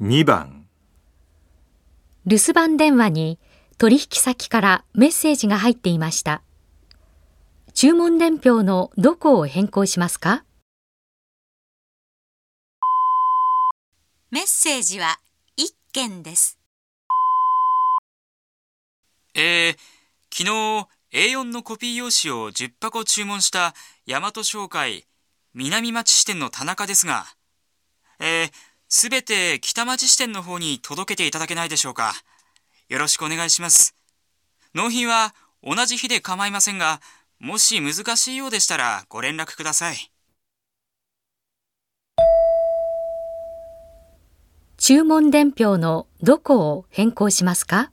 2番留守番電話に取引先からメッセージが入っていました。注文伝票のどこを変更しますか？メッセージは1件です。えー、昨日 A4 のコピー用紙を10箱注文した大和商会南町支店の田中ですが、えー、すべて北町支店の方に届けていただけないでしょうか。よろしくお願いします。納品は同じ日で構いませんが、もし難しいようでしたらご連絡ください。注文伝票のどこを変更しますか？